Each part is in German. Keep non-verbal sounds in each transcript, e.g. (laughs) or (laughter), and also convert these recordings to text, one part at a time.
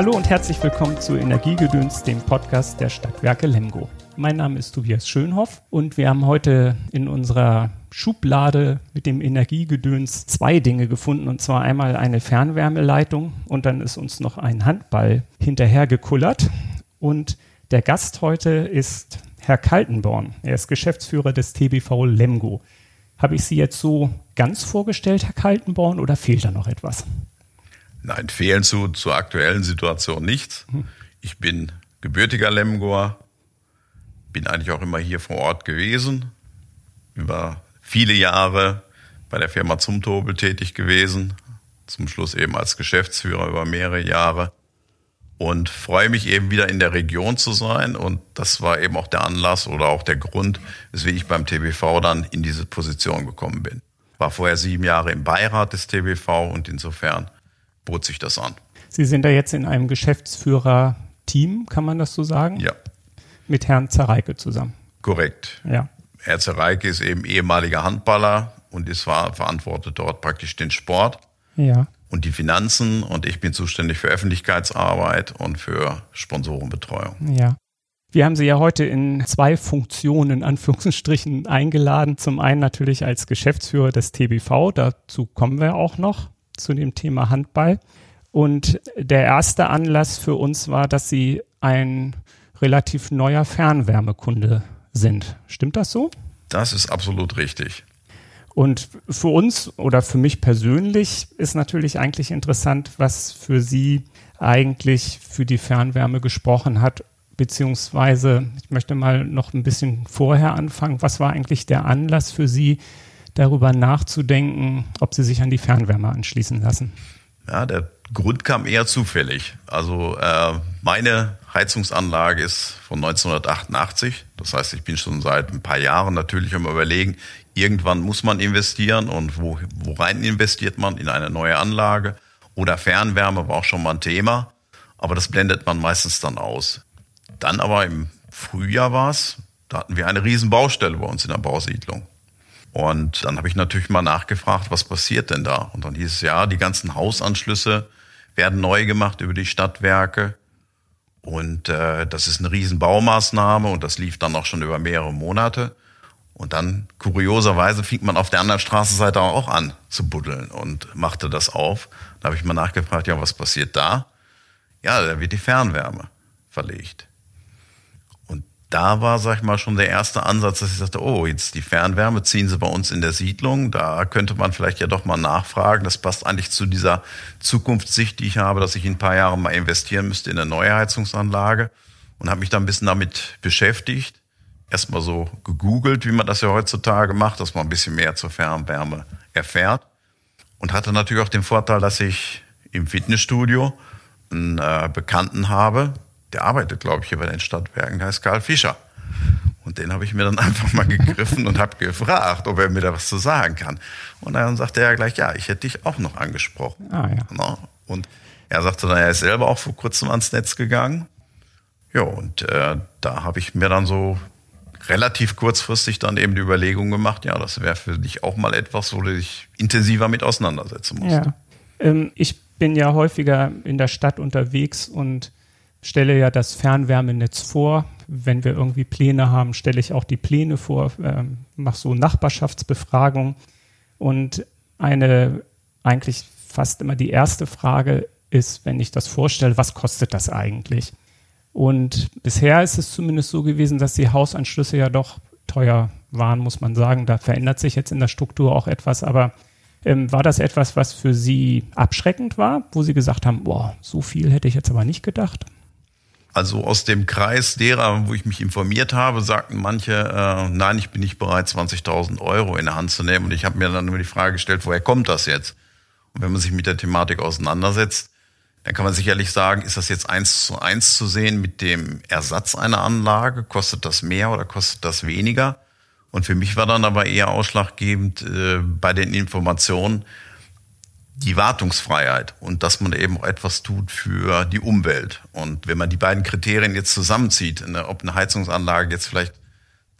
Hallo und herzlich willkommen zu Energiegedöns, dem Podcast der Stadtwerke Lemgo. Mein Name ist Tobias Schönhoff und wir haben heute in unserer Schublade mit dem Energiegedöns zwei Dinge gefunden und zwar einmal eine Fernwärmeleitung und dann ist uns noch ein Handball hinterhergekullert und der Gast heute ist Herr Kaltenborn. Er ist Geschäftsführer des TBV Lemgo. Habe ich Sie jetzt so ganz vorgestellt, Herr Kaltenborn, oder fehlt da noch etwas? Nein, fehlen zu, zur aktuellen Situation nichts. Hm. Ich bin gebürtiger Lemgoer, bin eigentlich auch immer hier vor Ort gewesen, über viele Jahre bei der Firma Zumtobel tätig gewesen, zum Schluss eben als Geschäftsführer über mehrere Jahre und freue mich eben wieder in der Region zu sein und das war eben auch der Anlass oder auch der Grund, weswegen ich beim TBV dann in diese Position gekommen bin. War vorher sieben Jahre im Beirat des TBV und insofern bot sich das an. Sie sind da jetzt in einem Geschäftsführer-Team, kann man das so sagen? Ja. Mit Herrn Zareike zusammen. Korrekt. Ja. Herr Zereike ist eben ehemaliger Handballer und ist verantwortet dort praktisch den Sport. Ja. Und die Finanzen und ich bin zuständig für Öffentlichkeitsarbeit und für Sponsorenbetreuung. Ja. Wir haben Sie ja heute in zwei Funktionen, in Anführungsstrichen, eingeladen. Zum einen natürlich als Geschäftsführer des TBV, dazu kommen wir auch noch, zu dem Thema Handball. Und der erste Anlass für uns war, dass Sie ein relativ neuer Fernwärmekunde sind. Stimmt das so? Das ist absolut richtig. Und für uns oder für mich persönlich ist natürlich eigentlich interessant, was für Sie eigentlich für die Fernwärme gesprochen hat, beziehungsweise ich möchte mal noch ein bisschen vorher anfangen. Was war eigentlich der Anlass für Sie, darüber nachzudenken, ob Sie sich an die Fernwärme anschließen lassen? Ja, der Grund kam eher zufällig. Also äh, meine Heizungsanlage ist von 1988. Das heißt, ich bin schon seit ein paar Jahren natürlich am Überlegen, irgendwann muss man investieren und wo, rein investiert man in eine neue Anlage. Oder Fernwärme war auch schon mal ein Thema, aber das blendet man meistens dann aus. Dann aber im Frühjahr war es, da hatten wir eine riesen Baustelle bei uns in der Bausiedlung. Und dann habe ich natürlich mal nachgefragt, was passiert denn da? Und dann hieß es ja, die ganzen Hausanschlüsse werden neu gemacht über die Stadtwerke. Und äh, das ist eine Riesenbaumaßnahme und das lief dann auch schon über mehrere Monate. Und dann, kurioserweise, fing man auf der anderen Straßenseite auch an zu buddeln und machte das auf. Da habe ich mal nachgefragt, ja, was passiert da? Ja, da wird die Fernwärme verlegt da war, sag ich mal, schon der erste Ansatz, dass ich sagte, oh, jetzt die Fernwärme ziehen sie bei uns in der Siedlung. Da könnte man vielleicht ja doch mal nachfragen. Das passt eigentlich zu dieser Zukunftssicht, die ich habe, dass ich in ein paar Jahren mal investieren müsste in eine neue Heizungsanlage. Und habe mich da ein bisschen damit beschäftigt. Erstmal so gegoogelt, wie man das ja heutzutage macht, dass man ein bisschen mehr zur Fernwärme erfährt. Und hatte natürlich auch den Vorteil, dass ich im Fitnessstudio einen äh, Bekannten habe, der arbeitet, glaube ich, hier bei den Stadtwerken, der heißt Karl Fischer. Und den habe ich mir dann (laughs) einfach mal gegriffen und habe gefragt, ob er mir da was zu sagen kann. Und dann sagte er gleich, ja, ich hätte dich auch noch angesprochen. Ah, ja. Und er sagte dann, er ist selber auch vor kurzem ans Netz gegangen. Ja, und äh, da habe ich mir dann so relativ kurzfristig dann eben die Überlegung gemacht, ja, das wäre für dich auch mal etwas, wo du dich intensiver mit auseinandersetzen musst. Ja. Ähm, ich bin ja häufiger in der Stadt unterwegs und stelle ja das Fernwärmenetz vor. Wenn wir irgendwie Pläne haben, stelle ich auch die Pläne vor, ähm, mache so Nachbarschaftsbefragung. Und eine eigentlich fast immer die erste Frage ist, wenn ich das vorstelle, was kostet das eigentlich? Und bisher ist es zumindest so gewesen, dass die Hausanschlüsse ja doch teuer waren, muss man sagen. Da verändert sich jetzt in der Struktur auch etwas, aber ähm, war das etwas, was für Sie abschreckend war, wo Sie gesagt haben, boah, so viel hätte ich jetzt aber nicht gedacht? Also aus dem Kreis derer, wo ich mich informiert habe, sagten manche, äh, nein, ich bin nicht bereit, 20.000 Euro in der Hand zu nehmen. Und ich habe mir dann nur die Frage gestellt, woher kommt das jetzt? Und wenn man sich mit der Thematik auseinandersetzt, dann kann man sicherlich sagen, ist das jetzt eins zu eins zu sehen mit dem Ersatz einer Anlage? Kostet das mehr oder kostet das weniger? Und für mich war dann aber eher ausschlaggebend äh, bei den Informationen, die Wartungsfreiheit und dass man eben auch etwas tut für die Umwelt. Und wenn man die beiden Kriterien jetzt zusammenzieht, ob eine Heizungsanlage jetzt vielleicht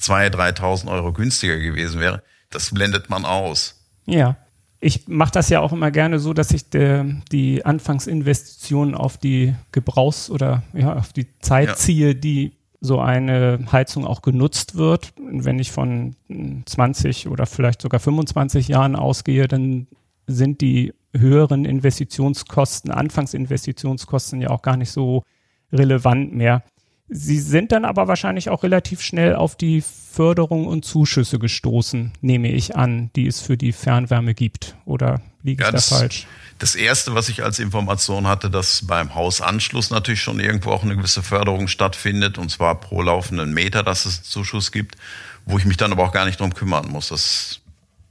2.000, 3.000 Euro günstiger gewesen wäre, das blendet man aus. Ja. Ich mache das ja auch immer gerne so, dass ich de, die Anfangsinvestitionen auf die Gebrauchs- oder ja, auf die Zeit ja. ziehe, die so eine Heizung auch genutzt wird. Wenn ich von 20 oder vielleicht sogar 25 Jahren ausgehe, dann sind die höheren Investitionskosten, Anfangsinvestitionskosten ja auch gar nicht so relevant mehr. Sie sind dann aber wahrscheinlich auch relativ schnell auf die Förderung und Zuschüsse gestoßen, nehme ich an, die es für die Fernwärme gibt. Oder liege ja, ich da falsch? Das erste, was ich als Information hatte, dass beim Hausanschluss natürlich schon irgendwo auch eine gewisse Förderung stattfindet, und zwar pro laufenden Meter, dass es einen Zuschuss gibt, wo ich mich dann aber auch gar nicht drum kümmern muss. Das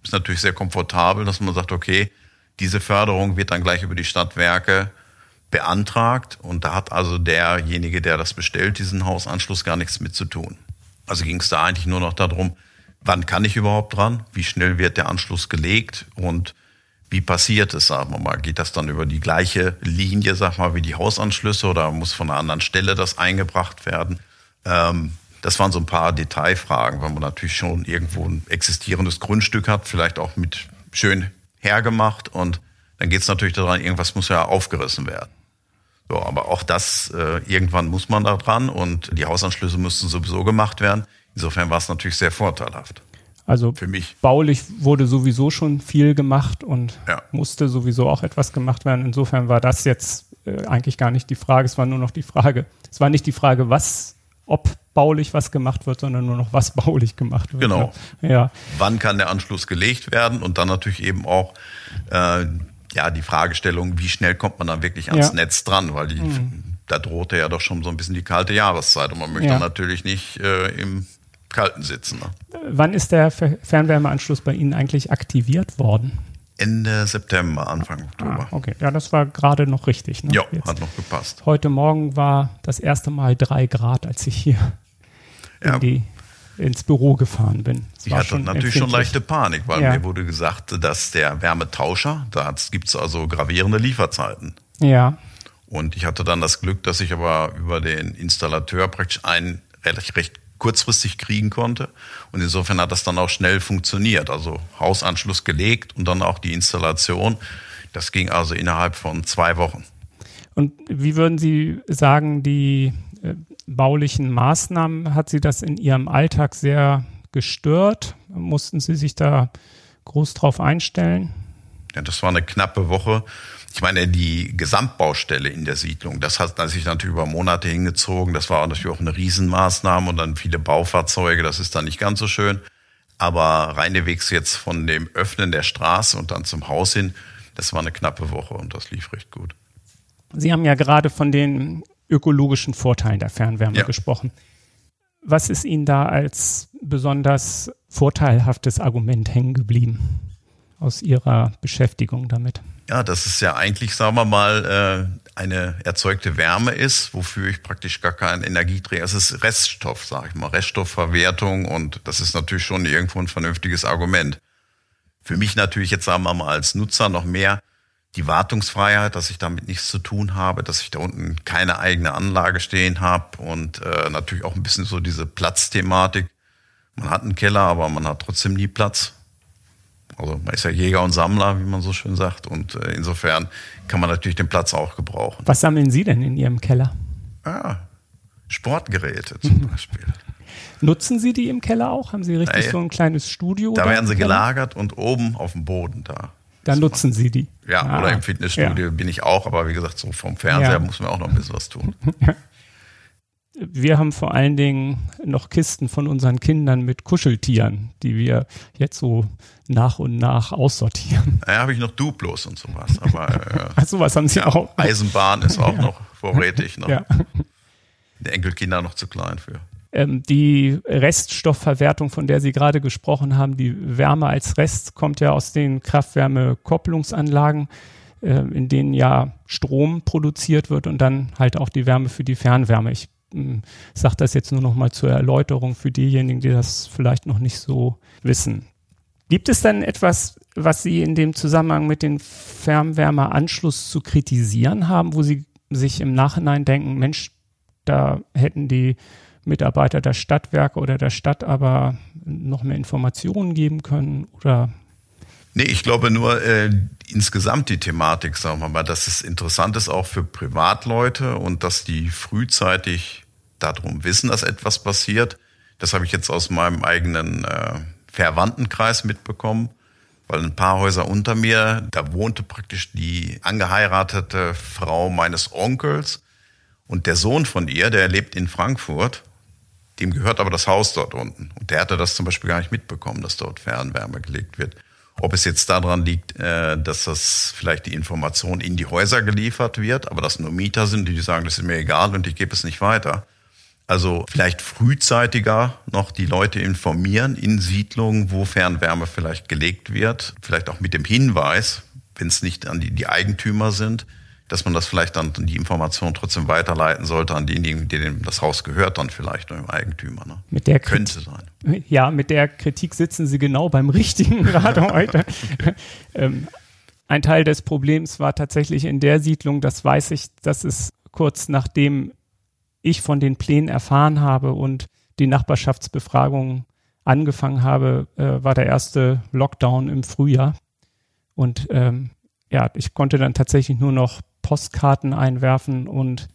ist natürlich sehr komfortabel, dass man sagt, okay, diese Förderung wird dann gleich über die Stadtwerke beantragt und da hat also derjenige, der das bestellt, diesen Hausanschluss gar nichts mit zu tun. Also ging es da eigentlich nur noch darum, wann kann ich überhaupt dran, wie schnell wird der Anschluss gelegt und wie passiert es, sagen wir mal, geht das dann über die gleiche Linie, sag mal, wie die Hausanschlüsse oder muss von einer anderen Stelle das eingebracht werden? Ähm, das waren so ein paar Detailfragen, weil man natürlich schon irgendwo ein existierendes Grundstück hat, vielleicht auch mit schön hergemacht und dann geht es natürlich daran, irgendwas muss ja aufgerissen werden. So, aber auch das, äh, irgendwann muss man da dran und die Hausanschlüsse müssten sowieso gemacht werden. Insofern war es natürlich sehr vorteilhaft. Also für mich. Baulich wurde sowieso schon viel gemacht und ja. musste sowieso auch etwas gemacht werden. Insofern war das jetzt äh, eigentlich gar nicht die Frage. Es war nur noch die Frage, es war nicht die Frage, was, ob baulich was gemacht wird, sondern nur noch, was (laughs) baulich gemacht wird. Genau. Ja. Wann kann der Anschluss gelegt werden und dann natürlich eben auch äh, ja, die Fragestellung, wie schnell kommt man dann wirklich ans ja. Netz dran, weil die, mhm. da drohte ja doch schon so ein bisschen die kalte Jahreszeit und man möchte ja. natürlich nicht äh, im Kalten sitzen. Ne? Wann ist der Fernwärmeanschluss bei Ihnen eigentlich aktiviert worden? Ende September, Anfang Oktober. Ah, okay, ja, das war gerade noch richtig. Ne? Ja, hat noch gepasst. Heute Morgen war das erste Mal drei Grad, als ich hier ja. in die ins Büro gefahren bin. Das ich hatte natürlich schon leichte Panik, weil ja. mir wurde gesagt, dass der Wärmetauscher, da gibt es also gravierende Lieferzeiten. Ja. Und ich hatte dann das Glück, dass ich aber über den Installateur praktisch einen recht, recht kurzfristig kriegen konnte. Und insofern hat das dann auch schnell funktioniert. Also Hausanschluss gelegt und dann auch die Installation. Das ging also innerhalb von zwei Wochen. Und wie würden Sie sagen, die äh, baulichen Maßnahmen hat Sie das in Ihrem Alltag sehr gestört? Mussten Sie sich da groß drauf einstellen? Ja, das war eine knappe Woche. Ich meine, die Gesamtbaustelle in der Siedlung, das hat sich natürlich über Monate hingezogen. Das war natürlich auch eine Riesenmaßnahme und dann viele Baufahrzeuge. Das ist dann nicht ganz so schön. Aber reinwegs jetzt von dem Öffnen der Straße und dann zum Haus hin, das war eine knappe Woche und das lief recht gut. Sie haben ja gerade von den ökologischen Vorteilen der Fernwärme ja. gesprochen. Was ist Ihnen da als besonders vorteilhaftes Argument hängen geblieben aus Ihrer Beschäftigung damit? Ja, dass es ja eigentlich, sagen wir mal, äh, eine erzeugte Wärme ist, wofür ich praktisch gar keinen Energieträger. Es ist Reststoff, sage ich mal, Reststoffverwertung und das ist natürlich schon irgendwo ein vernünftiges Argument. Für mich natürlich jetzt, sagen wir mal, als Nutzer noch mehr die Wartungsfreiheit, dass ich damit nichts zu tun habe, dass ich da unten keine eigene Anlage stehen habe und äh, natürlich auch ein bisschen so diese Platzthematik. Man hat einen Keller, aber man hat trotzdem nie Platz. Also man ist ja Jäger und Sammler, wie man so schön sagt. Und äh, insofern kann man natürlich den Platz auch gebrauchen. Was sammeln Sie denn in Ihrem Keller? Ah, Sportgeräte zum Beispiel. Nutzen Sie die im Keller auch? Haben Sie richtig naja, so ein kleines Studio? Da werden sie gelagert und oben auf dem Boden da. Da nutzen Sie die. Ja, ah, oder im Fitnessstudio ja. bin ich auch, aber wie gesagt, so vom Fernseher ja. muss man auch noch ein bisschen was tun. (laughs) Wir haben vor allen Dingen noch Kisten von unseren Kindern mit Kuscheltieren, die wir jetzt so nach und nach aussortieren. Ja, habe ich noch Duplos und sowas. Aber äh, Ach, sowas haben Sie ja, auch. Eisenbahn ist auch noch vorrätig. Noch. Ja. Die Enkelkinder noch zu klein für. Ähm, die Reststoffverwertung, von der Sie gerade gesprochen haben, die Wärme als Rest kommt ja aus den Kraftwärmekopplungsanlagen, äh, in denen ja Strom produziert wird und dann halt auch die Wärme für die Fernwärme. Ich sage das jetzt nur noch mal zur Erläuterung für diejenigen, die das vielleicht noch nicht so wissen. Gibt es denn etwas, was Sie in dem Zusammenhang mit dem Fernwärmeanschluss zu kritisieren haben, wo Sie sich im Nachhinein denken, Mensch, da hätten die Mitarbeiter der Stadtwerke oder der Stadt aber noch mehr Informationen geben können oder Nee, ich glaube nur äh, insgesamt die Thematik, sagen wir mal, dass es interessant ist auch für Privatleute und dass die frühzeitig darum wissen, dass etwas passiert. Das habe ich jetzt aus meinem eigenen äh, Verwandtenkreis mitbekommen, weil ein paar Häuser unter mir, da wohnte praktisch die angeheiratete Frau meines Onkels und der Sohn von ihr, der lebt in Frankfurt, dem gehört aber das Haus dort unten. Und der hatte das zum Beispiel gar nicht mitbekommen, dass dort Fernwärme gelegt wird. Ob es jetzt daran liegt, äh, dass das vielleicht die Information in die Häuser geliefert wird, aber das nur Mieter sind, die sagen, das ist mir egal und ich gebe es nicht weiter. Also vielleicht frühzeitiger noch die Leute informieren in Siedlungen, wo Fernwärme vielleicht gelegt wird. Vielleicht auch mit dem Hinweis, wenn es nicht an die, die Eigentümer sind, dass man das vielleicht dann die Information trotzdem weiterleiten sollte an diejenigen, denen das Haus gehört, dann vielleicht dem Eigentümer. Ne? Mit der Könnte sein. Ja, mit der Kritik sitzen Sie genau beim richtigen Rat (laughs) heute. ähm, ein Teil des Problems war tatsächlich in der Siedlung, das weiß ich, dass es kurz nachdem ich von den Plänen erfahren habe und die Nachbarschaftsbefragung angefangen habe, äh, war der erste Lockdown im Frühjahr. Und ähm, ja, ich konnte dann tatsächlich nur noch Postkarten einwerfen und,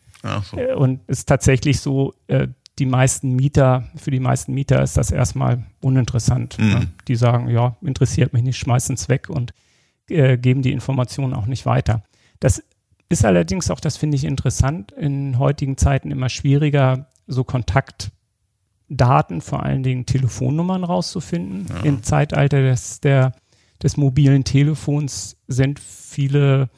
so. äh, und ist tatsächlich so, äh, die meisten Mieter, für die meisten Mieter ist das erstmal uninteressant. Mhm. Ne? Die sagen, ja, interessiert mich nicht, schmeißen es weg und äh, geben die Informationen auch nicht weiter. Das ist allerdings auch, das finde ich interessant, in heutigen Zeiten immer schwieriger, so Kontaktdaten, vor allen Dingen Telefonnummern rauszufinden. Ja. Im Zeitalter des, der, des mobilen Telefons sind viele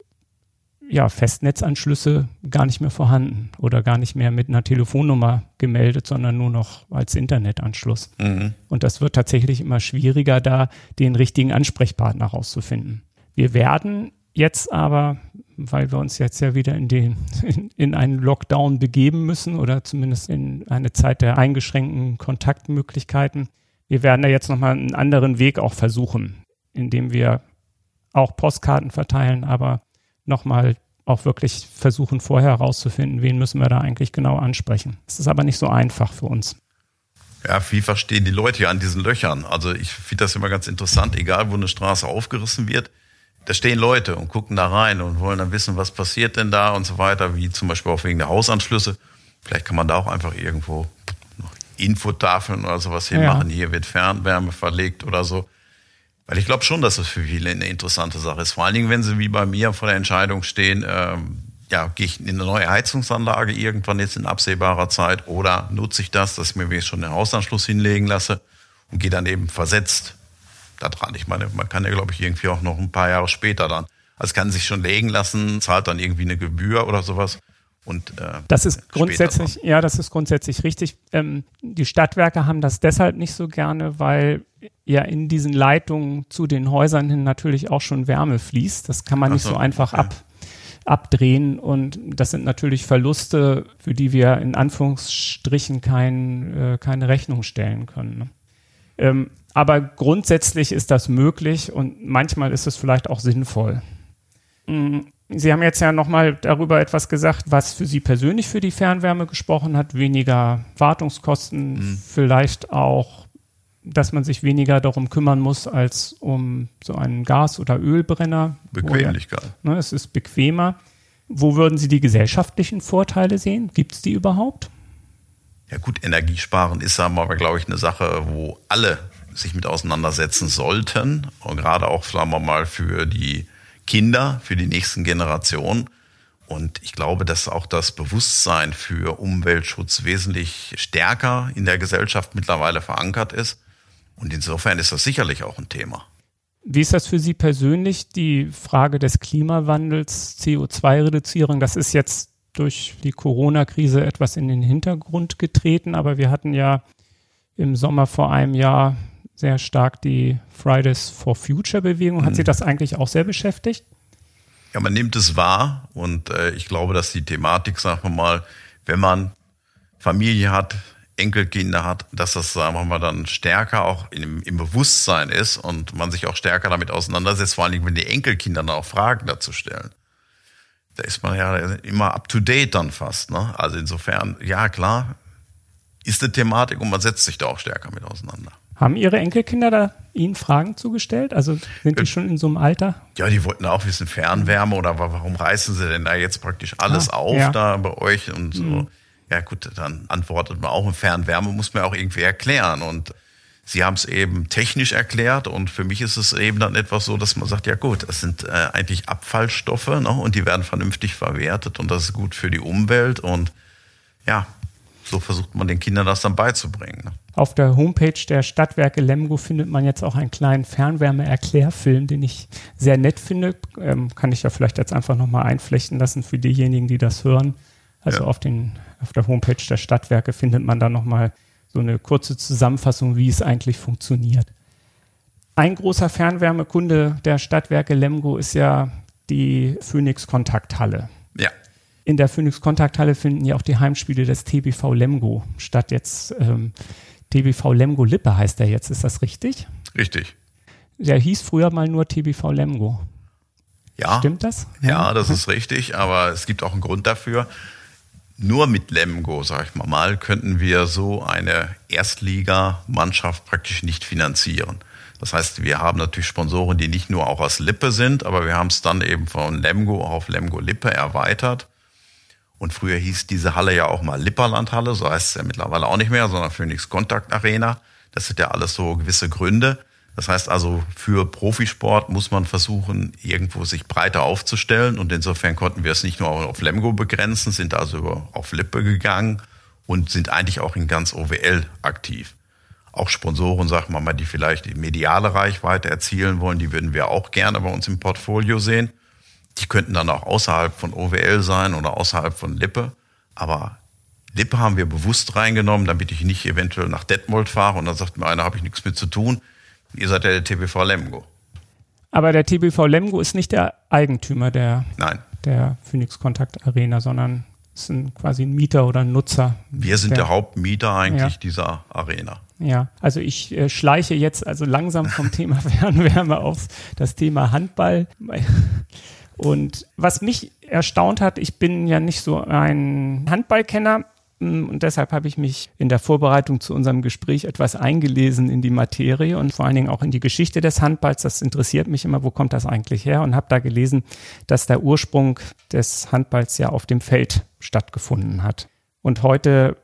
ja, Festnetzanschlüsse gar nicht mehr vorhanden oder gar nicht mehr mit einer Telefonnummer gemeldet, sondern nur noch als Internetanschluss. Mhm. Und das wird tatsächlich immer schwieriger, da den richtigen Ansprechpartner rauszufinden. Wir werden jetzt aber, weil wir uns jetzt ja wieder in, den, in, (laughs) in einen Lockdown begeben müssen oder zumindest in eine Zeit der eingeschränkten Kontaktmöglichkeiten, wir werden da jetzt nochmal einen anderen Weg auch versuchen, indem wir auch Postkarten verteilen, aber nochmal auch wirklich versuchen, vorher herauszufinden, wen müssen wir da eigentlich genau ansprechen. Es ist aber nicht so einfach für uns. Ja, wie verstehen die Leute ja an diesen Löchern? Also ich finde das immer ganz interessant, egal wo eine Straße aufgerissen wird, da stehen Leute und gucken da rein und wollen dann wissen, was passiert denn da und so weiter, wie zum Beispiel auch wegen der Hausanschlüsse. Vielleicht kann man da auch einfach irgendwo noch Infotafeln oder sowas hinmachen. Ja. Hier wird Fernwärme verlegt oder so. Weil ich glaube schon, dass das für viele eine interessante Sache ist. Vor allen Dingen, wenn sie wie bei mir vor der Entscheidung stehen, ähm, ja, gehe ich in eine neue Heizungsanlage irgendwann jetzt in absehbarer Zeit oder nutze ich das, dass ich mir schon den Hausanschluss hinlegen lasse und gehe dann eben versetzt da dran. Ich meine, man kann ja, glaube ich, irgendwie auch noch ein paar Jahre später dann. Also kann sich schon legen lassen, zahlt dann irgendwie eine Gebühr oder sowas. Und, äh, das ist grundsätzlich, ja, das ist grundsätzlich richtig. Ähm, die Stadtwerke haben das deshalb nicht so gerne, weil ja in diesen Leitungen zu den Häusern hin natürlich auch schon Wärme fließt. Das kann man nicht so, so einfach okay. ab, abdrehen und das sind natürlich Verluste, für die wir in Anführungsstrichen kein, äh, keine Rechnung stellen können. Ne? Ähm, aber grundsätzlich ist das möglich und manchmal ist es vielleicht auch sinnvoll. Sie haben jetzt ja nochmal darüber etwas gesagt, was für Sie persönlich für die Fernwärme gesprochen hat. Weniger Wartungskosten, mhm. vielleicht auch, dass man sich weniger darum kümmern muss als um so einen Gas- oder Ölbrenner. Bequemlichkeit. Oder, ne, es ist bequemer. Wo würden Sie die gesellschaftlichen Vorteile sehen? Gibt es die überhaupt? Ja gut, Energiesparen ist aber, glaube ich, eine Sache, wo alle sich mit auseinandersetzen sollten. Und gerade auch, sagen wir mal, für die Kinder, für die nächsten Generationen. Und ich glaube, dass auch das Bewusstsein für Umweltschutz wesentlich stärker in der Gesellschaft mittlerweile verankert ist. Und insofern ist das sicherlich auch ein Thema. Wie ist das für Sie persönlich, die Frage des Klimawandels, CO2-Reduzierung? Das ist jetzt durch die Corona-Krise etwas in den Hintergrund getreten, aber wir hatten ja im Sommer vor einem Jahr sehr stark die Fridays for Future Bewegung. Hat mhm. Sie das eigentlich auch sehr beschäftigt? Ja, man nimmt es wahr und äh, ich glaube, dass die Thematik, sagen wir mal, wenn man Familie hat, Enkelkinder hat, dass das, sagen wir mal, dann stärker auch im, im Bewusstsein ist und man sich auch stärker damit auseinandersetzt, vor allen Dingen, wenn die Enkelkinder dann auch Fragen dazu stellen. Da ist man ja immer up to date dann fast. Ne? Also insofern, ja klar, ist eine Thematik und man setzt sich da auch stärker mit auseinander. Haben Ihre Enkelkinder da Ihnen Fragen zugestellt? Also sind die äh, schon in so einem Alter? Ja, die wollten auch wissen, Fernwärme oder warum reißen sie denn da jetzt praktisch alles ah, auf ja. da bei euch und so. Mhm. Ja gut, dann antwortet man auch, Fernwärme muss man auch irgendwie erklären und Sie haben es eben technisch erklärt und für mich ist es eben dann etwas so, dass man sagt, ja gut, das sind äh, eigentlich Abfallstoffe ne, und die werden vernünftig verwertet und das ist gut für die Umwelt und ja, so versucht man den Kindern das dann beizubringen. Ne. Auf der Homepage der Stadtwerke Lemgo findet man jetzt auch einen kleinen Fernwärme-Erklärfilm, den ich sehr nett finde. Ähm, kann ich ja vielleicht jetzt einfach nochmal einflechten lassen für diejenigen, die das hören. Also ja. auf, den, auf der Homepage der Stadtwerke findet man da nochmal so eine kurze Zusammenfassung, wie es eigentlich funktioniert. Ein großer Fernwärmekunde der Stadtwerke Lemgo ist ja die Phoenix Kontakthalle. Ja. In der Phoenix Kontakthalle finden ja auch die Heimspiele des TBV Lemgo statt. Jetzt ähm, TBV Lemgo Lippe heißt er jetzt, ist das richtig? Richtig. Der hieß früher mal nur TBV Lemgo. Ja. Stimmt das? Ja, ja das ist richtig, aber es gibt auch einen Grund dafür nur mit Lemgo, sag ich mal, mal, könnten wir so eine Erstligamannschaft praktisch nicht finanzieren. Das heißt, wir haben natürlich Sponsoren, die nicht nur auch aus Lippe sind, aber wir haben es dann eben von Lemgo auf Lemgo Lippe erweitert. Und früher hieß diese Halle ja auch mal Lipperlandhalle, so heißt es ja mittlerweile auch nicht mehr, sondern Phoenix Kontakt Arena. Das sind ja alles so gewisse Gründe. Das heißt also, für Profisport muss man versuchen, irgendwo sich breiter aufzustellen. Und insofern konnten wir es nicht nur auf Lemgo begrenzen, sind also auf Lippe gegangen und sind eigentlich auch in ganz OWL aktiv. Auch Sponsoren, sagen wir mal, die vielleicht die mediale Reichweite erzielen wollen, die würden wir auch gerne bei uns im Portfolio sehen. Die könnten dann auch außerhalb von OWL sein oder außerhalb von Lippe. Aber Lippe haben wir bewusst reingenommen, damit ich nicht eventuell nach Detmold fahre und dann sagt mir einer, habe ich nichts mit zu tun. Ihr seid ja der TBV Lemgo. Aber der TBV Lemgo ist nicht der Eigentümer der, Nein. der Phoenix Kontakt Arena, sondern ist ein, quasi ein Mieter oder ein Nutzer. Wir sind der, der Hauptmieter eigentlich ja. dieser Arena. Ja, also ich äh, schleiche jetzt also langsam vom (laughs) Thema Fernwärme auf das Thema Handball. Und was mich erstaunt hat, ich bin ja nicht so ein Handballkenner, Mm, und deshalb habe ich mich in der Vorbereitung zu unserem Gespräch etwas eingelesen in die Materie und vor allen Dingen auch in die Geschichte des Handballs. Das interessiert mich immer, wo kommt das eigentlich her? Und habe da gelesen, dass der Ursprung des Handballs ja auf dem Feld stattgefunden hat. Und heute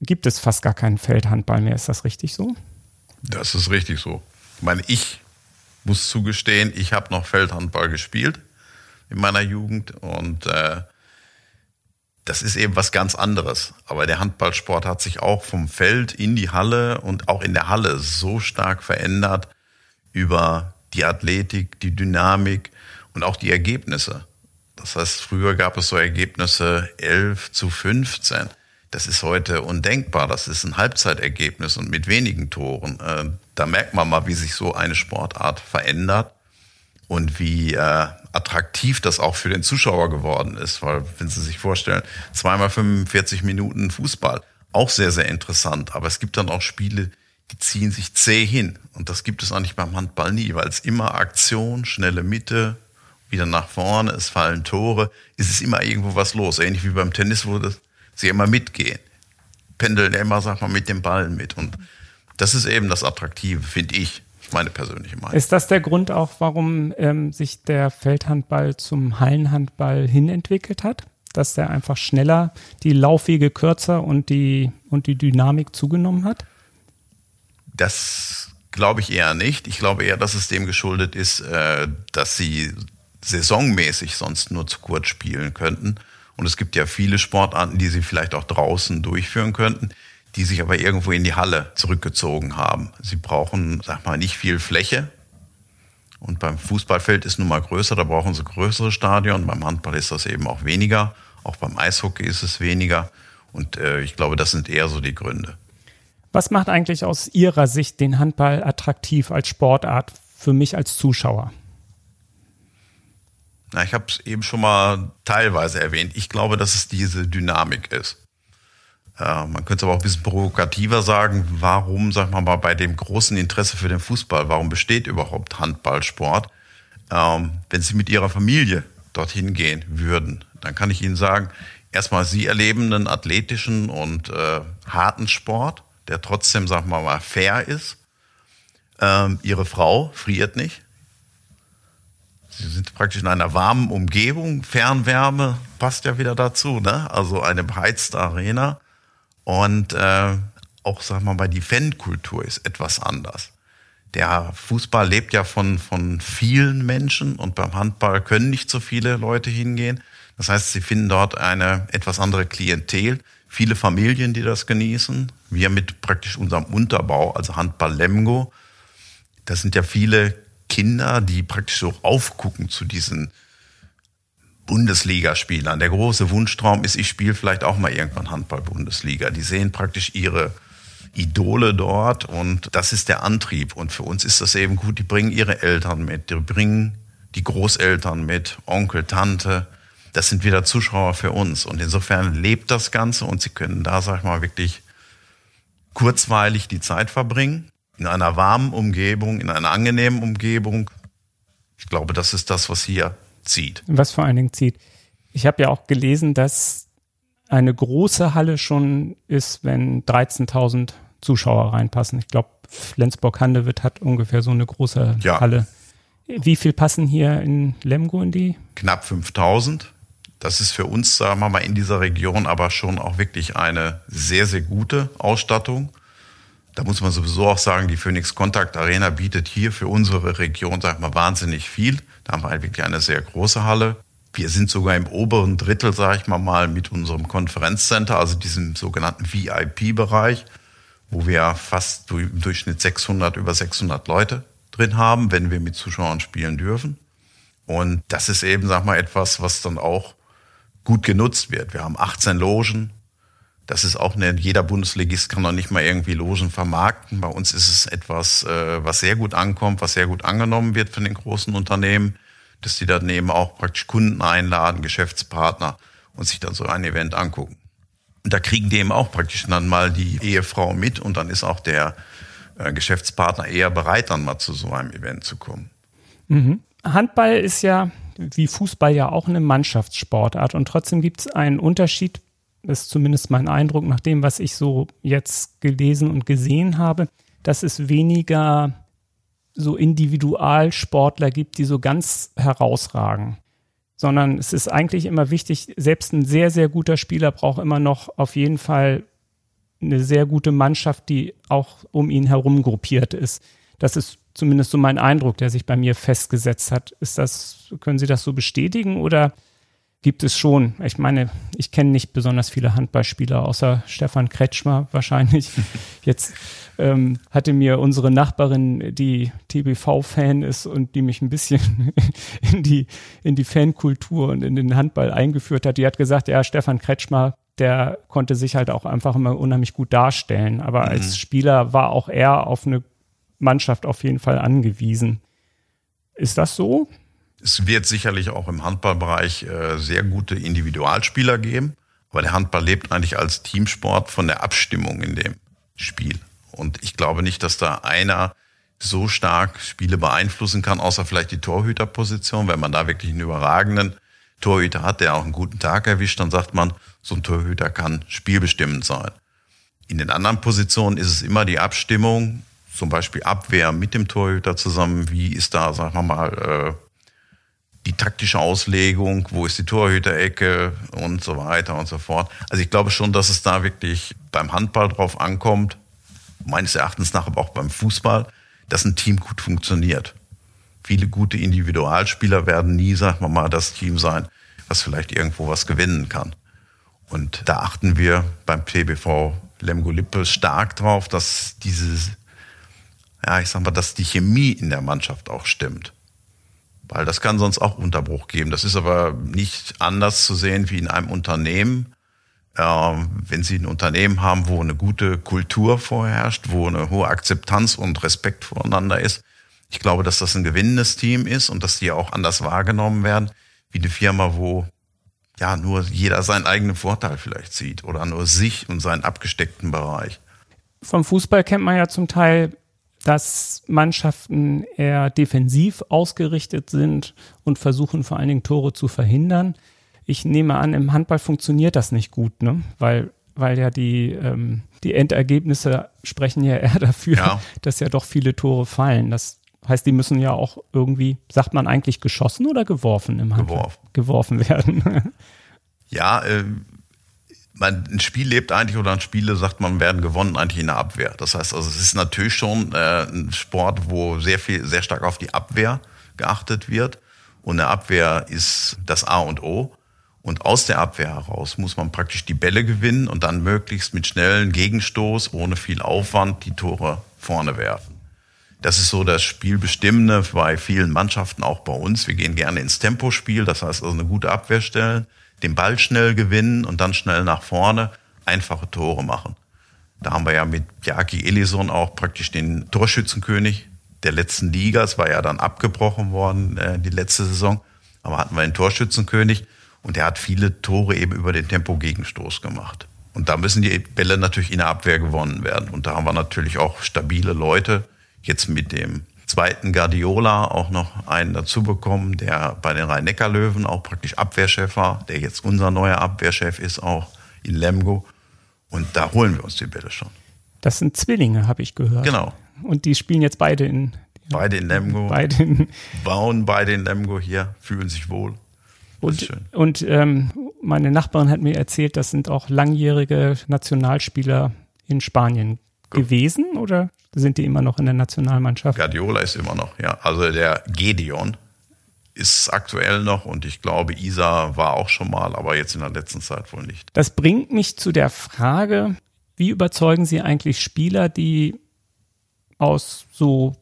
gibt es fast gar keinen Feldhandball mehr. Ist das richtig so? Das ist richtig so. Ich meine, ich muss zugestehen, ich habe noch Feldhandball gespielt in meiner Jugend und äh, das ist eben was ganz anderes. Aber der Handballsport hat sich auch vom Feld in die Halle und auch in der Halle so stark verändert über die Athletik, die Dynamik und auch die Ergebnisse. Das heißt, früher gab es so Ergebnisse 11 zu 15. Das ist heute undenkbar. Das ist ein Halbzeitergebnis und mit wenigen Toren. Äh, da merkt man mal, wie sich so eine Sportart verändert und wie äh, attraktiv das auch für den Zuschauer geworden ist, weil wenn Sie sich vorstellen, zweimal 45 Minuten Fußball, auch sehr, sehr interessant, aber es gibt dann auch Spiele, die ziehen sich zäh hin. Und das gibt es eigentlich beim Handball nie, weil es immer Aktion, schnelle Mitte, wieder nach vorne, es fallen Tore, es ist immer irgendwo was los, ähnlich wie beim Tennis, wo das, sie immer mitgehen, pendeln immer, sag mal, mit dem Ball mit. Und das ist eben das Attraktive, finde ich meine persönliche Meinung. Ist das der Grund auch, warum ähm, sich der Feldhandball zum Hallenhandball hinentwickelt hat? Dass der einfach schneller, die Laufwege kürzer und die, und die Dynamik zugenommen hat? Das glaube ich eher nicht. Ich glaube eher, dass es dem geschuldet ist, äh, dass sie saisonmäßig sonst nur zu kurz spielen könnten. Und es gibt ja viele Sportarten, die sie vielleicht auch draußen durchführen könnten die sich aber irgendwo in die Halle zurückgezogen haben. Sie brauchen, sag mal, nicht viel Fläche. Und beim Fußballfeld ist nun mal größer, da brauchen sie größere Stadion. Beim Handball ist das eben auch weniger. Auch beim Eishockey ist es weniger. Und äh, ich glaube, das sind eher so die Gründe. Was macht eigentlich aus Ihrer Sicht den Handball attraktiv als Sportart für mich als Zuschauer? Na, ich habe es eben schon mal teilweise erwähnt. Ich glaube, dass es diese Dynamik ist. Man könnte es aber auch ein bisschen provokativer sagen, warum, sag mal mal, bei dem großen Interesse für den Fußball, warum besteht überhaupt Handballsport? Ähm, wenn Sie mit Ihrer Familie dorthin gehen würden, dann kann ich Ihnen sagen, erstmal Sie erleben einen athletischen und äh, harten Sport, der trotzdem, sag mal mal, fair ist. Ähm, ihre Frau friert nicht. Sie sind praktisch in einer warmen Umgebung. Fernwärme passt ja wieder dazu, ne? Also eine beheizte Arena. Und äh, auch, sag mal, bei die Fankultur ist etwas anders. Der Fußball lebt ja von, von vielen Menschen und beim Handball können nicht so viele Leute hingehen. Das heißt, sie finden dort eine etwas andere Klientel. Viele Familien, die das genießen. Wir mit praktisch unserem Unterbau, also Handball Lemgo. Das sind ja viele Kinder, die praktisch so aufgucken zu diesen Bundesligaspielern. Der große Wunschtraum ist, ich spiele vielleicht auch mal irgendwann Handball-Bundesliga. Die sehen praktisch ihre Idole dort und das ist der Antrieb. Und für uns ist das eben gut, die bringen ihre Eltern mit, die bringen die Großeltern mit, Onkel, Tante. Das sind wieder Zuschauer für uns. Und insofern lebt das Ganze und sie können da, sag ich mal, wirklich kurzweilig die Zeit verbringen in einer warmen Umgebung, in einer angenehmen Umgebung. Ich glaube, das ist das, was hier zieht. Was vor allen Dingen zieht. Ich habe ja auch gelesen, dass eine große Halle schon ist, wenn 13.000 Zuschauer reinpassen. Ich glaube, Flensburg-Handewitt hat ungefähr so eine große ja. Halle. Wie viel passen hier in Lemgo in die? Knapp 5000. Das ist für uns, sagen wir mal, in dieser Region aber schon auch wirklich eine sehr, sehr gute Ausstattung. Da muss man sowieso auch sagen, die Phoenix Contact Arena bietet hier für unsere Region, sag mal, wahnsinnig viel. Da haben wir wirklich eine sehr große Halle. Wir sind sogar im oberen Drittel, sage ich mal mal, mit unserem Konferenzcenter, also diesem sogenannten VIP-Bereich, wo wir fast im Durchschnitt 600, über 600 Leute drin haben, wenn wir mit Zuschauern spielen dürfen. Und das ist eben, sag mal, etwas, was dann auch gut genutzt wird. Wir haben 18 Logen, das ist auch eine, jeder Bundesligist kann noch nicht mal irgendwie Logen vermarkten. Bei uns ist es etwas, äh, was sehr gut ankommt, was sehr gut angenommen wird von den großen Unternehmen, dass die daneben auch praktisch Kunden einladen, Geschäftspartner und sich dann so ein Event angucken. Und da kriegen die eben auch praktisch dann mal die Ehefrau mit und dann ist auch der äh, Geschäftspartner eher bereit, dann mal zu so einem Event zu kommen. Mhm. Handball ist ja wie Fußball ja auch eine Mannschaftssportart und trotzdem gibt es einen Unterschied ist zumindest mein Eindruck nach dem, was ich so jetzt gelesen und gesehen habe, dass es weniger so Individualsportler gibt, die so ganz herausragen. Sondern es ist eigentlich immer wichtig, selbst ein sehr, sehr guter Spieler braucht immer noch auf jeden Fall eine sehr gute Mannschaft, die auch um ihn herum gruppiert ist. Das ist zumindest so mein Eindruck, der sich bei mir festgesetzt hat. Ist das, können Sie das so bestätigen oder gibt es schon. Ich meine, ich kenne nicht besonders viele Handballspieler, außer Stefan Kretschmer (laughs) wahrscheinlich. Jetzt ähm, hatte mir unsere Nachbarin, die TBV-Fan ist und die mich ein bisschen (laughs) in die, in die Fankultur und in den Handball eingeführt hat, die hat gesagt, ja, Stefan Kretschmer, der konnte sich halt auch einfach immer unheimlich gut darstellen. Aber mhm. als Spieler war auch er auf eine Mannschaft auf jeden Fall angewiesen. Ist das so? Es wird sicherlich auch im Handballbereich äh, sehr gute Individualspieler geben, aber der Handball lebt eigentlich als Teamsport von der Abstimmung in dem Spiel. Und ich glaube nicht, dass da einer so stark Spiele beeinflussen kann, außer vielleicht die Torhüterposition. Wenn man da wirklich einen überragenden Torhüter hat, der auch einen guten Tag erwischt, dann sagt man, so ein Torhüter kann spielbestimmend sein. In den anderen Positionen ist es immer die Abstimmung, zum Beispiel Abwehr mit dem Torhüter zusammen. Wie ist da, sagen wir mal, äh, die taktische Auslegung, wo ist die Torhüterecke und so weiter und so fort. Also ich glaube schon, dass es da wirklich beim Handball drauf ankommt, meines Erachtens nach aber auch beim Fußball, dass ein Team gut funktioniert. Viele gute Individualspieler werden nie, sagen wir mal, das Team sein, was vielleicht irgendwo was gewinnen kann. Und da achten wir beim TBV Lemgo Lippe stark drauf, dass dieses, ja, ich sag mal, dass die Chemie in der Mannschaft auch stimmt. Weil das kann sonst auch Unterbruch geben. Das ist aber nicht anders zu sehen wie in einem Unternehmen. Ähm, wenn Sie ein Unternehmen haben, wo eine gute Kultur vorherrscht, wo eine hohe Akzeptanz und Respekt voreinander ist, ich glaube, dass das ein gewinnendes Team ist und dass die auch anders wahrgenommen werden, wie eine Firma, wo ja nur jeder seinen eigenen Vorteil vielleicht sieht oder nur sich und seinen abgesteckten Bereich. Vom Fußball kennt man ja zum Teil dass Mannschaften eher defensiv ausgerichtet sind und versuchen vor allen Dingen Tore zu verhindern. Ich nehme an, im Handball funktioniert das nicht gut, ne? weil weil ja die, ähm, die Endergebnisse sprechen ja eher (laughs) dafür, ja. dass ja doch viele Tore fallen. Das heißt, die müssen ja auch irgendwie, sagt man eigentlich geschossen oder geworfen im Handball? Geworfen. Geworfen werden. (laughs) ja, äh, man, ein Spiel lebt eigentlich oder ein Spiele, sagt man, werden gewonnen eigentlich in der Abwehr. Das heißt also, es ist natürlich schon äh, ein Sport, wo sehr viel, sehr stark auf die Abwehr geachtet wird. Und eine Abwehr ist das A und O. Und aus der Abwehr heraus muss man praktisch die Bälle gewinnen und dann möglichst mit schnellen Gegenstoß, ohne viel Aufwand, die Tore vorne werfen. Das ist so das Spielbestimmende bei vielen Mannschaften, auch bei uns. Wir gehen gerne ins Tempospiel, das heißt also eine gute Abwehr stellen den Ball schnell gewinnen und dann schnell nach vorne einfache Tore machen. Da haben wir ja mit Jaki Elison auch praktisch den Torschützenkönig der letzten Liga. Es war ja dann abgebrochen worden, äh, die letzte Saison. Aber hatten wir den Torschützenkönig und der hat viele Tore eben über den Tempo-Gegenstoß gemacht. Und da müssen die Bälle natürlich in der Abwehr gewonnen werden. Und da haben wir natürlich auch stabile Leute. Jetzt mit dem zweiten Guardiola auch noch einen dazu bekommen, der bei den Rhein-Neckar-Löwen auch praktisch Abwehrchef war, der jetzt unser neuer Abwehrchef ist, auch in Lemgo. Und da holen wir uns die Bälle schon. Das sind Zwillinge, habe ich gehört. Genau. Und die spielen jetzt beide in. Beide in Lemgo. Beide in, bauen beide in Lemgo hier, fühlen sich wohl. und, und ähm, meine Nachbarin hat mir erzählt, das sind auch langjährige Nationalspieler in Spanien gewesen oder sind die immer noch in der Nationalmannschaft? Guardiola ist immer noch, ja. Also der Gedeon ist aktuell noch und ich glaube, Isa war auch schon mal, aber jetzt in der letzten Zeit wohl nicht. Das bringt mich zu der Frage, wie überzeugen Sie eigentlich Spieler, die aus so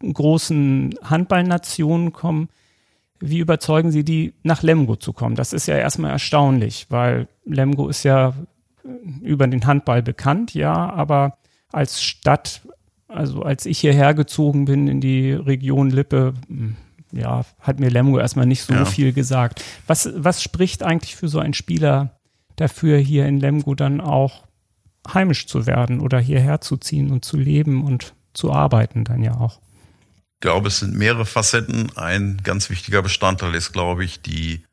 großen Handballnationen kommen, wie überzeugen Sie die, nach Lemgo zu kommen? Das ist ja erstmal erstaunlich, weil Lemgo ist ja über den Handball bekannt, ja, aber als Stadt, also als ich hierher gezogen bin in die Region Lippe, hm, ja, hat mir Lemgo erstmal nicht so ja. viel gesagt. Was, was spricht eigentlich für so einen Spieler dafür, hier in Lemgo dann auch heimisch zu werden oder hierher zu ziehen und zu leben und zu arbeiten dann ja auch? Ich glaube, es sind mehrere Facetten. Ein ganz wichtiger Bestandteil ist, glaube ich, die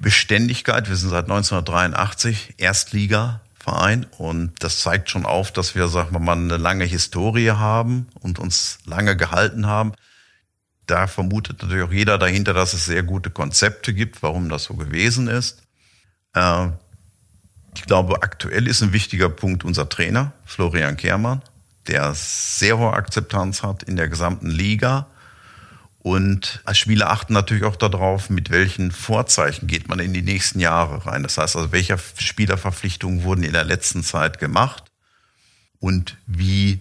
Beständigkeit. Wir sind seit 1983 Erstliga Verein und das zeigt schon auf, dass wir, sagen wir mal, eine lange Historie haben und uns lange gehalten haben. Da vermutet natürlich auch jeder dahinter, dass es sehr gute Konzepte gibt, warum das so gewesen ist. Äh, ich glaube, aktuell ist ein wichtiger Punkt unser Trainer, Florian Kehrmann, der sehr hohe Akzeptanz hat in der gesamten Liga und als Spieler achten natürlich auch darauf, mit welchen Vorzeichen geht man in die nächsten Jahre rein. Das heißt also, welche Spielerverpflichtungen wurden in der letzten Zeit gemacht und wie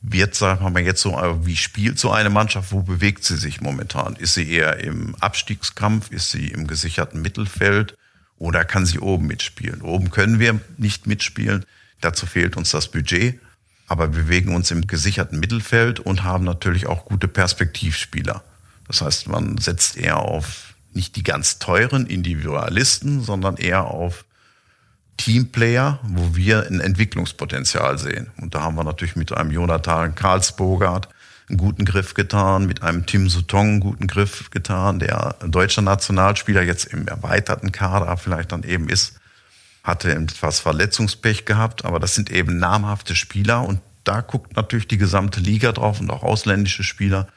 wird, sagen wir jetzt so, wie spielt so eine Mannschaft, wo bewegt sie sich momentan? Ist sie eher im Abstiegskampf? Ist sie im gesicherten Mittelfeld? Oder kann sie oben mitspielen? Oben können wir nicht mitspielen. Dazu fehlt uns das Budget aber wir bewegen uns im gesicherten Mittelfeld und haben natürlich auch gute Perspektivspieler. Das heißt, man setzt eher auf nicht die ganz teuren Individualisten, sondern eher auf Teamplayer, wo wir ein Entwicklungspotenzial sehen. Und da haben wir natürlich mit einem Jonathan Karlsbogart einen guten Griff getan, mit einem Tim Sutong einen guten Griff getan, der deutscher Nationalspieler jetzt im erweiterten Kader vielleicht dann eben ist hatte etwas Verletzungspech gehabt, aber das sind eben namhafte Spieler und da guckt natürlich die gesamte Liga drauf und auch ausländische Spieler.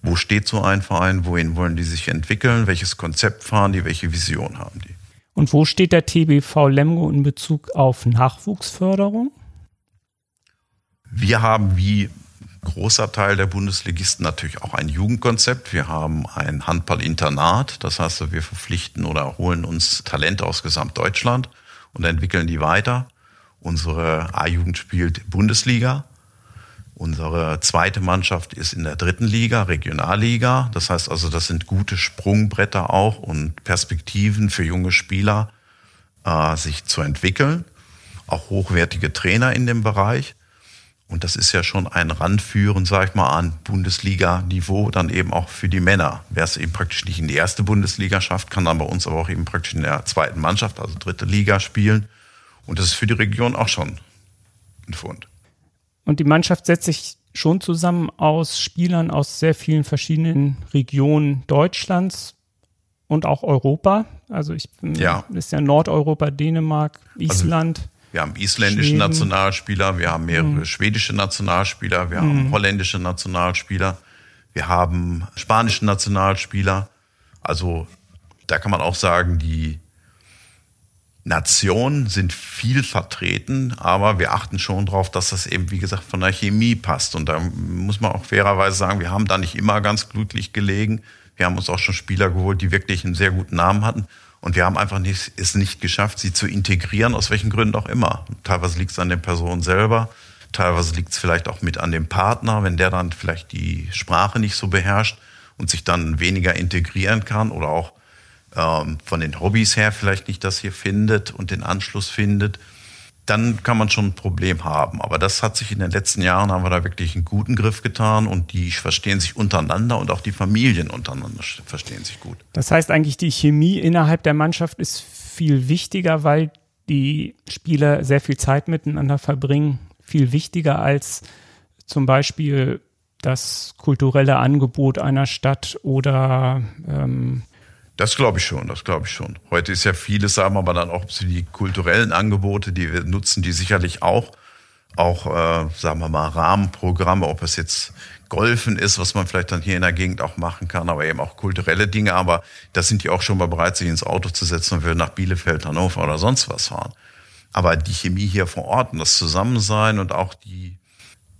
Wo steht so ein Verein? Wohin wollen die sich entwickeln? Welches Konzept fahren die? Welche Vision haben die? Und wo steht der TBV Lemgo in Bezug auf Nachwuchsförderung? Wir haben wie großer Teil der Bundesligisten natürlich auch ein Jugendkonzept. Wir haben ein Handballinternat. Das heißt, wir verpflichten oder holen uns Talente aus Gesamtdeutschland und entwickeln die weiter. Unsere A-Jugend spielt Bundesliga. Unsere zweite Mannschaft ist in der dritten Liga, Regionalliga. Das heißt also, das sind gute Sprungbretter auch und Perspektiven für junge Spieler, äh, sich zu entwickeln. Auch hochwertige Trainer in dem Bereich. Und das ist ja schon ein Randführen, sag ich mal, an Bundesliga-Niveau, dann eben auch für die Männer. Wer es eben praktisch nicht in die erste Bundesliga schafft, kann dann bei uns aber auch eben praktisch in der zweiten Mannschaft, also dritte Liga spielen. Und das ist für die Region auch schon ein Fund. Und die Mannschaft setzt sich schon zusammen aus Spielern aus sehr vielen verschiedenen Regionen Deutschlands und auch Europa. Also ich ja. ist ja Nordeuropa, Dänemark, also Island. Also wir haben isländische Schweden. Nationalspieler, wir haben mehrere mhm. schwedische Nationalspieler, wir haben mhm. holländische Nationalspieler, wir haben spanische Nationalspieler. Also da kann man auch sagen, die Nationen sind viel vertreten, aber wir achten schon darauf, dass das eben, wie gesagt, von der Chemie passt. Und da muss man auch fairerweise sagen, wir haben da nicht immer ganz glücklich gelegen. Wir haben uns auch schon Spieler geholt, die wirklich einen sehr guten Namen hatten. Und wir haben einfach nicht, es nicht geschafft, sie zu integrieren, aus welchen Gründen auch immer. Teilweise liegt es an der Person selber, teilweise liegt es vielleicht auch mit an dem Partner, wenn der dann vielleicht die Sprache nicht so beherrscht und sich dann weniger integrieren kann oder auch ähm, von den Hobbys her vielleicht nicht das hier findet und den Anschluss findet dann kann man schon ein Problem haben. Aber das hat sich in den letzten Jahren, haben wir da wirklich einen guten Griff getan und die verstehen sich untereinander und auch die Familien untereinander verstehen sich gut. Das heißt eigentlich, die Chemie innerhalb der Mannschaft ist viel wichtiger, weil die Spieler sehr viel Zeit miteinander verbringen, viel wichtiger als zum Beispiel das kulturelle Angebot einer Stadt oder ähm, das glaube ich schon, das glaube ich schon. Heute ist ja vieles, sagen wir mal dann auch die kulturellen Angebote, die wir nutzen, die sicherlich auch, auch, äh, sagen wir mal, Rahmenprogramme, ob es jetzt Golfen ist, was man vielleicht dann hier in der Gegend auch machen kann, aber eben auch kulturelle Dinge. Aber da sind die auch schon mal bereit, sich ins Auto zu setzen und will nach Bielefeld, Hannover oder sonst was fahren. Aber die Chemie hier vor Ort und das Zusammensein und auch die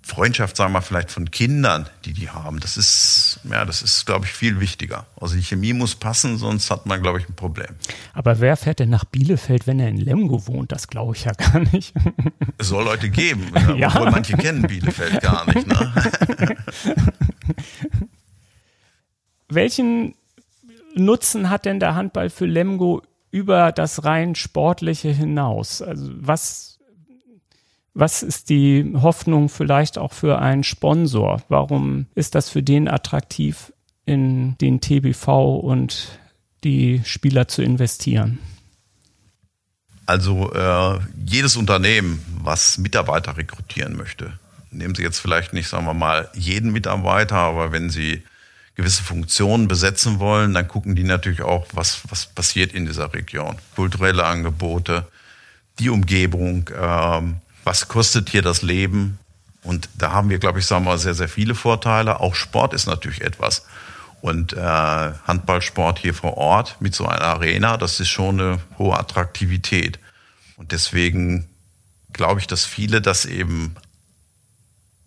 Freundschaft, sagen wir mal, vielleicht von Kindern, die die haben, das ist, ja, das ist, glaube ich, viel wichtiger. Also die Chemie muss passen, sonst hat man, glaube ich, ein Problem. Aber wer fährt denn nach Bielefeld, wenn er in Lemgo wohnt? Das glaube ich ja gar nicht. Es soll Leute geben, ja. (laughs) obwohl manche kennen Bielefeld gar nicht. Ne? (laughs) Welchen Nutzen hat denn der Handball für Lemgo über das rein sportliche hinaus? Also was was ist die Hoffnung vielleicht auch für einen Sponsor? Warum ist das für den attraktiv, in den TBV und die Spieler zu investieren? Also äh, jedes Unternehmen, was Mitarbeiter rekrutieren möchte, nehmen Sie jetzt vielleicht nicht, sagen wir mal, jeden Mitarbeiter, aber wenn Sie gewisse Funktionen besetzen wollen, dann gucken die natürlich auch, was, was passiert in dieser Region. Kulturelle Angebote, die Umgebung, ähm, was kostet hier das Leben? Und da haben wir, glaube ich, sagen wir mal, sehr, sehr viele Vorteile. Auch Sport ist natürlich etwas. Und äh, Handballsport hier vor Ort mit so einer Arena, das ist schon eine hohe Attraktivität. Und deswegen glaube ich, dass viele das eben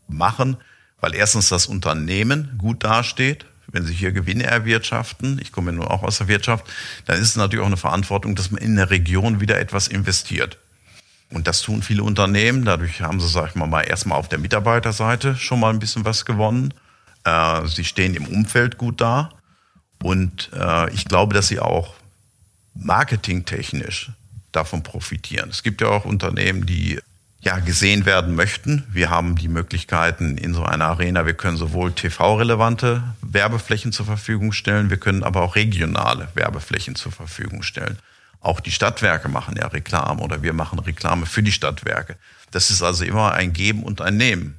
machen, weil erstens das Unternehmen gut dasteht. Wenn sie hier Gewinne erwirtschaften, ich komme nur auch aus der Wirtschaft, dann ist es natürlich auch eine Verantwortung, dass man in der Region wieder etwas investiert. Und das tun viele Unternehmen. Dadurch haben sie, sag ich mal, mal erstmal auf der Mitarbeiterseite schon mal ein bisschen was gewonnen. Äh, sie stehen im Umfeld gut da. Und äh, ich glaube, dass sie auch marketingtechnisch davon profitieren. Es gibt ja auch Unternehmen, die ja gesehen werden möchten. Wir haben die Möglichkeiten in so einer Arena. Wir können sowohl TV-relevante Werbeflächen zur Verfügung stellen, wir können aber auch regionale Werbeflächen zur Verfügung stellen. Auch die Stadtwerke machen ja Reklame oder wir machen Reklame für die Stadtwerke. Das ist also immer ein Geben und ein Nehmen.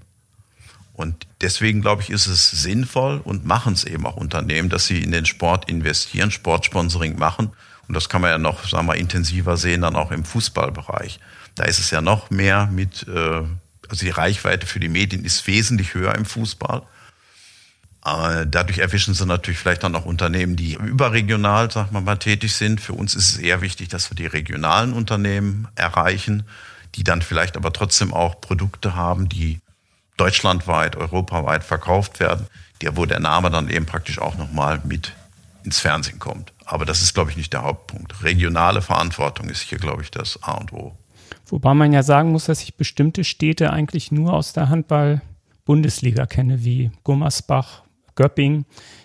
Und deswegen glaube ich, ist es sinnvoll und machen es eben auch Unternehmen, dass sie in den Sport investieren, Sportsponsoring machen. Und das kann man ja noch, sagen wir, intensiver sehen, dann auch im Fußballbereich. Da ist es ja noch mehr mit, äh, also die Reichweite für die Medien ist wesentlich höher im Fußball. Äh, dadurch erwischen sie natürlich vielleicht dann auch Unternehmen, die überregional, sag mal mal, tätig sind. Für uns ist es eher wichtig, dass wir die regionalen Unternehmen erreichen, die dann vielleicht aber trotzdem auch Produkte haben, die deutschlandweit, europaweit verkauft werden, der, wo der Name dann eben praktisch auch nochmal mit ins Fernsehen kommt. Aber das ist, glaube ich, nicht der Hauptpunkt. Regionale Verantwortung ist hier, glaube ich, das A und O. Wobei man ja sagen muss, dass sich bestimmte Städte eigentlich nur aus der Handball-Bundesliga kenne, wie Gummersbach, Göpping.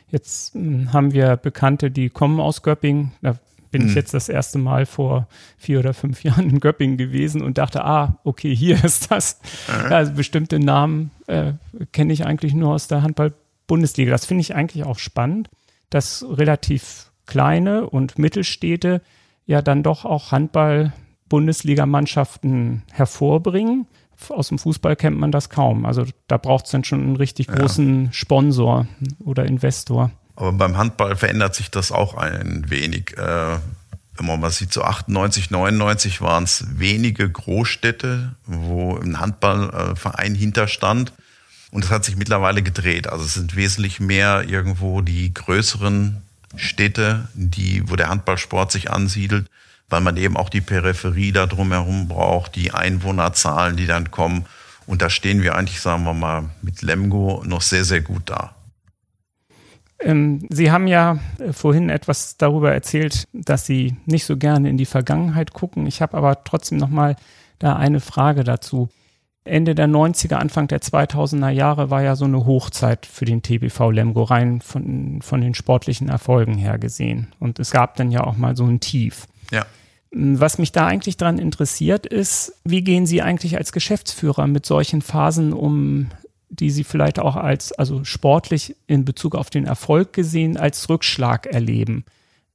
Jetzt hm, haben wir Bekannte, die kommen aus Göpping. Da bin mhm. ich jetzt das erste Mal vor vier oder fünf (laughs) Jahren in Göppingen gewesen und dachte, ah, okay, hier (laughs) ist das. Mhm. Also bestimmte Namen äh, kenne ich eigentlich nur aus der Handball-Bundesliga. Das finde ich eigentlich auch spannend, dass relativ kleine und Mittelstädte ja dann doch auch Handball-Bundesligamannschaften hervorbringen aus dem Fußball kennt man das kaum. Also da braucht es dann schon einen richtig großen ja. Sponsor oder Investor. Aber beim Handball verändert sich das auch ein wenig. Äh, wenn man mal sieht, so 98, 99 waren es wenige Großstädte, wo ein Handballverein hinterstand. Und das hat sich mittlerweile gedreht. Also es sind wesentlich mehr irgendwo die größeren Städte, die, wo der Handballsport sich ansiedelt, weil man eben auch die Peripherie da drumherum braucht, die Einwohnerzahlen, die dann kommen. Und da stehen wir eigentlich, sagen wir mal, mit Lemgo noch sehr, sehr gut da. Ähm, Sie haben ja äh, vorhin etwas darüber erzählt, dass Sie nicht so gerne in die Vergangenheit gucken. Ich habe aber trotzdem noch mal da eine Frage dazu. Ende der 90er, Anfang der 2000er Jahre war ja so eine Hochzeit für den TBV Lemgo rein von, von den sportlichen Erfolgen her gesehen. Und es gab dann ja auch mal so ein Tief. Ja. Was mich da eigentlich dran interessiert ist, wie gehen Sie eigentlich als Geschäftsführer mit solchen Phasen um, die Sie vielleicht auch als, also sportlich in Bezug auf den Erfolg gesehen, als Rückschlag erleben.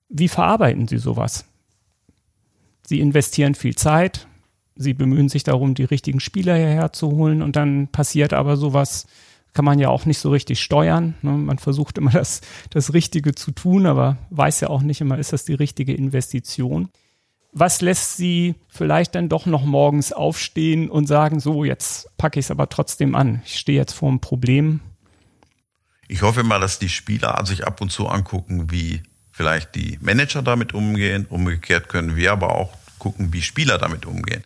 Wie verarbeiten Sie sowas? Sie investieren viel Zeit, Sie bemühen sich darum, die richtigen Spieler hierher zu holen und dann passiert aber sowas, kann man ja auch nicht so richtig steuern. Ne? Man versucht immer das, das Richtige zu tun, aber weiß ja auch nicht immer, ist das die richtige Investition was lässt sie vielleicht dann doch noch morgens aufstehen und sagen, so, jetzt packe ich es aber trotzdem an. Ich stehe jetzt vor einem Problem. Ich hoffe mal, dass die Spieler sich ab und zu angucken, wie vielleicht die Manager damit umgehen. Umgekehrt können wir aber auch gucken, wie Spieler damit umgehen.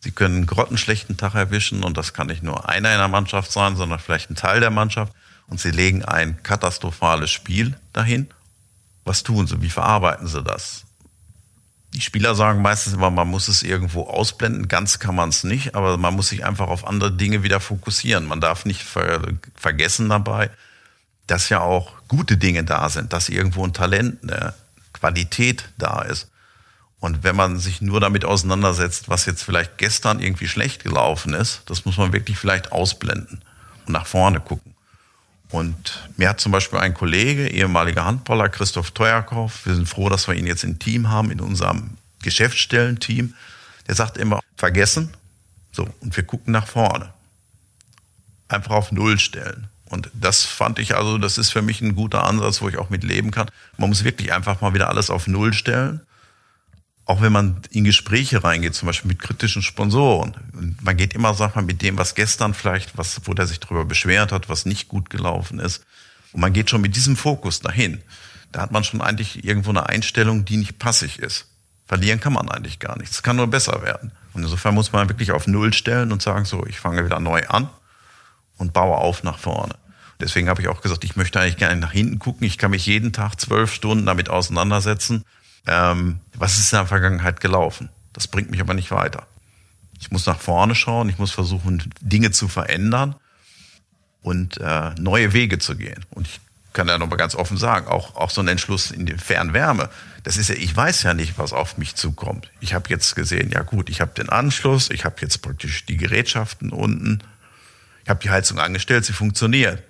Sie können einen grottenschlechten Tag erwischen und das kann nicht nur einer in der Mannschaft sein, sondern vielleicht ein Teil der Mannschaft und sie legen ein katastrophales Spiel dahin. Was tun sie? Wie verarbeiten sie das? Die Spieler sagen meistens immer, man muss es irgendwo ausblenden. Ganz kann man es nicht, aber man muss sich einfach auf andere Dinge wieder fokussieren. Man darf nicht ver vergessen dabei, dass ja auch gute Dinge da sind, dass irgendwo ein Talent, eine Qualität da ist. Und wenn man sich nur damit auseinandersetzt, was jetzt vielleicht gestern irgendwie schlecht gelaufen ist, das muss man wirklich vielleicht ausblenden und nach vorne gucken. Und mir hat zum Beispiel ein Kollege, ehemaliger Handballer, Christoph Teuerkauf, wir sind froh, dass wir ihn jetzt im Team haben, in unserem Geschäftsstellenteam, der sagt immer, vergessen, so, und wir gucken nach vorne. Einfach auf Null stellen. Und das fand ich also, das ist für mich ein guter Ansatz, wo ich auch mit leben kann. Man muss wirklich einfach mal wieder alles auf Null stellen auch wenn man in Gespräche reingeht, zum Beispiel mit kritischen Sponsoren, man geht immer, sag mal, mit dem, was gestern vielleicht, was, wo der sich darüber beschwert hat, was nicht gut gelaufen ist. Und man geht schon mit diesem Fokus dahin. Da hat man schon eigentlich irgendwo eine Einstellung, die nicht passig ist. Verlieren kann man eigentlich gar nichts. Es kann nur besser werden. Und insofern muss man wirklich auf Null stellen und sagen, so, ich fange wieder neu an und baue auf nach vorne. Deswegen habe ich auch gesagt, ich möchte eigentlich gerne nach hinten gucken. Ich kann mich jeden Tag zwölf Stunden damit auseinandersetzen ähm, was ist in der Vergangenheit gelaufen. Das bringt mich aber nicht weiter. Ich muss nach vorne schauen, ich muss versuchen, Dinge zu verändern und äh, neue Wege zu gehen. Und ich kann ja noch mal ganz offen sagen, auch, auch so ein Entschluss in die Fernwärme, das ist ja, ich weiß ja nicht, was auf mich zukommt. Ich habe jetzt gesehen, ja gut, ich habe den Anschluss, ich habe jetzt praktisch die Gerätschaften unten, ich habe die Heizung angestellt, sie funktioniert.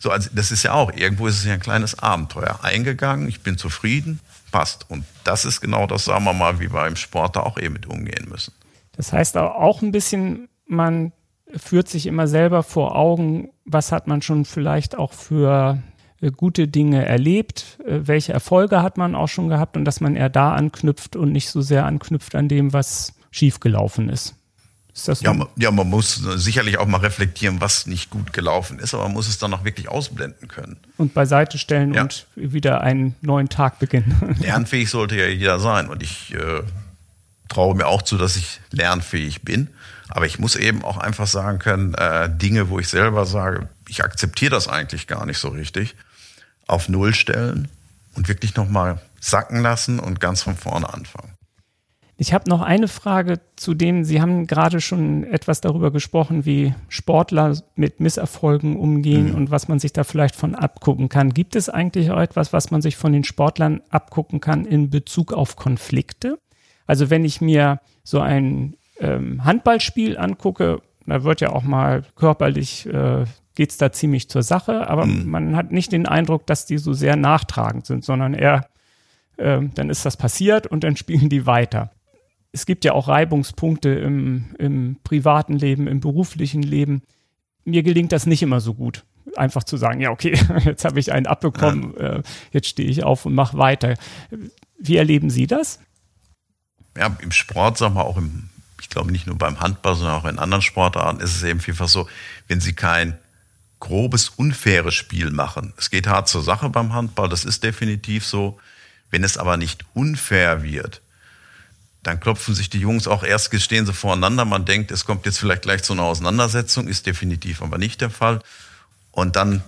So, also das ist ja auch, irgendwo ist es ja ein kleines Abenteuer. Eingegangen, ich bin zufrieden, passt. Und das ist genau das, sagen wir mal, wie wir im Sport da auch eben mit umgehen müssen. Das heißt auch ein bisschen, man führt sich immer selber vor Augen, was hat man schon vielleicht auch für äh, gute Dinge erlebt, äh, welche Erfolge hat man auch schon gehabt und dass man eher da anknüpft und nicht so sehr anknüpft an dem, was schiefgelaufen ist. Ist das so? ja, man, ja, man muss sicherlich auch mal reflektieren, was nicht gut gelaufen ist, aber man muss es dann auch wirklich ausblenden können. Und beiseite stellen ja. und wieder einen neuen Tag beginnen. (laughs) Lernfähig sollte ja jeder sein und ich äh, traue mir auch zu, dass ich lernfähig bin. Aber ich muss eben auch einfach sagen können, äh, Dinge, wo ich selber sage, ich akzeptiere das eigentlich gar nicht so richtig, auf Null stellen und wirklich nochmal sacken lassen und ganz von vorne anfangen. Ich habe noch eine Frage zu dem, Sie haben gerade schon etwas darüber gesprochen, wie Sportler mit Misserfolgen umgehen mhm. und was man sich da vielleicht von abgucken kann. Gibt es eigentlich auch etwas, was man sich von den Sportlern abgucken kann in Bezug auf Konflikte? Also wenn ich mir so ein ähm, Handballspiel angucke, da wird ja auch mal körperlich, äh, geht es da ziemlich zur Sache, aber mhm. man hat nicht den Eindruck, dass die so sehr nachtragend sind, sondern eher, äh, dann ist das passiert und dann (laughs) spielen die weiter es gibt ja auch Reibungspunkte im, im privaten Leben, im beruflichen Leben. Mir gelingt das nicht immer so gut. Einfach zu sagen, ja, okay, (laughs) jetzt habe ich einen abbekommen, ja. äh, jetzt stehe ich auf und mache weiter. Wie erleben Sie das? ja, im Sport, sagen wir auch im, ich glaube nicht nur beim Handball, sondern auch in anderen Sportarten ist es eben vielfach so, wenn sie kein grobes, unfaires Spiel machen. Es geht hart zur Sache beim Handball, das ist definitiv so. Wenn es aber nicht unfair wird, dann klopfen sich die Jungs auch erst, stehen sie voreinander. Man denkt, es kommt jetzt vielleicht gleich zu einer Auseinandersetzung, ist definitiv aber nicht der Fall. Und dann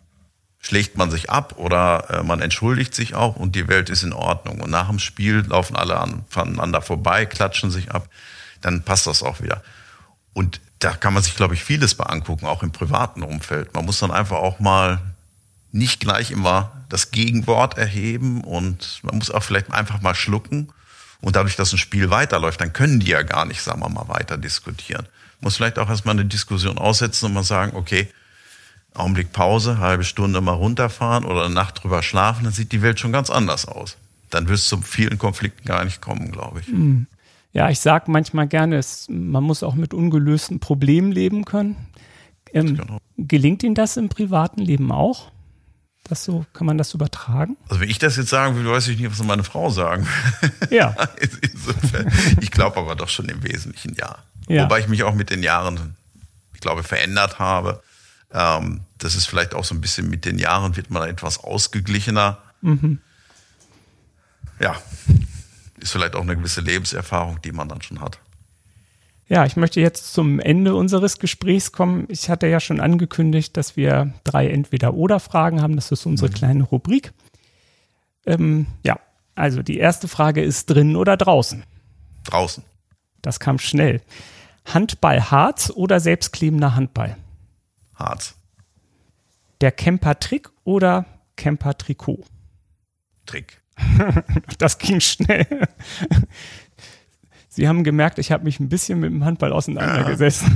schlägt man sich ab oder äh, man entschuldigt sich auch und die Welt ist in Ordnung. Und nach dem Spiel laufen alle an, voneinander vorbei, klatschen sich ab, dann passt das auch wieder. Und da kann man sich, glaube ich, vieles bei angucken, auch im privaten Umfeld. Man muss dann einfach auch mal nicht gleich immer das Gegenwort erheben und man muss auch vielleicht einfach mal schlucken. Und dadurch, dass ein Spiel weiterläuft, dann können die ja gar nicht, sagen wir mal, weiter diskutieren. Muss vielleicht auch erstmal eine Diskussion aussetzen und mal sagen, okay, Augenblick Pause, halbe Stunde mal runterfahren oder eine Nacht drüber schlafen, dann sieht die Welt schon ganz anders aus. Dann wirst du zu vielen Konflikten gar nicht kommen, glaube ich. Hm. Ja, ich sage manchmal gerne, es, man muss auch mit ungelösten Problemen leben können. Ähm, genau. Gelingt Ihnen das im privaten Leben auch? Das so, kann man das übertragen? Also wenn ich das jetzt sagen würde, weiß ich nicht, was meine Frau sagen Ja. (laughs) ich glaube aber doch schon im Wesentlichen ja. ja. Wobei ich mich auch mit den Jahren, ich glaube, verändert habe. Ähm, das ist vielleicht auch so ein bisschen mit den Jahren wird man etwas ausgeglichener. Mhm. Ja, ist vielleicht auch eine gewisse Lebenserfahrung, die man dann schon hat. Ja, ich möchte jetzt zum Ende unseres Gesprächs kommen. Ich hatte ja schon angekündigt, dass wir drei Entweder-Oder-Fragen haben. Das ist unsere mhm. kleine Rubrik. Ähm, ja, also die erste Frage ist drinnen oder draußen? Draußen. Das kam schnell. Handball Harz oder selbstklebender Handball? Harz. Der Camper-Trick oder Camper-Trikot? Trick. (laughs) das ging schnell. Sie haben gemerkt, ich habe mich ein bisschen mit dem Handball auseinandergesetzt.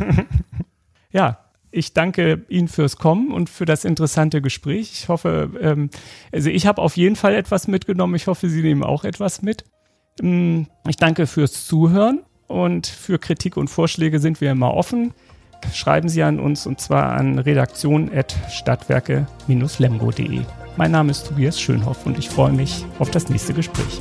(laughs) ja, ich danke Ihnen fürs Kommen und für das interessante Gespräch. Ich hoffe, ähm, also ich habe auf jeden Fall etwas mitgenommen. Ich hoffe, Sie nehmen auch etwas mit. Ähm, ich danke fürs Zuhören und für Kritik und Vorschläge sind wir immer offen. Schreiben Sie an uns und zwar an redaktion.stadtwerke-lemgo.de. Mein Name ist Tobias Schönhoff und ich freue mich auf das nächste Gespräch.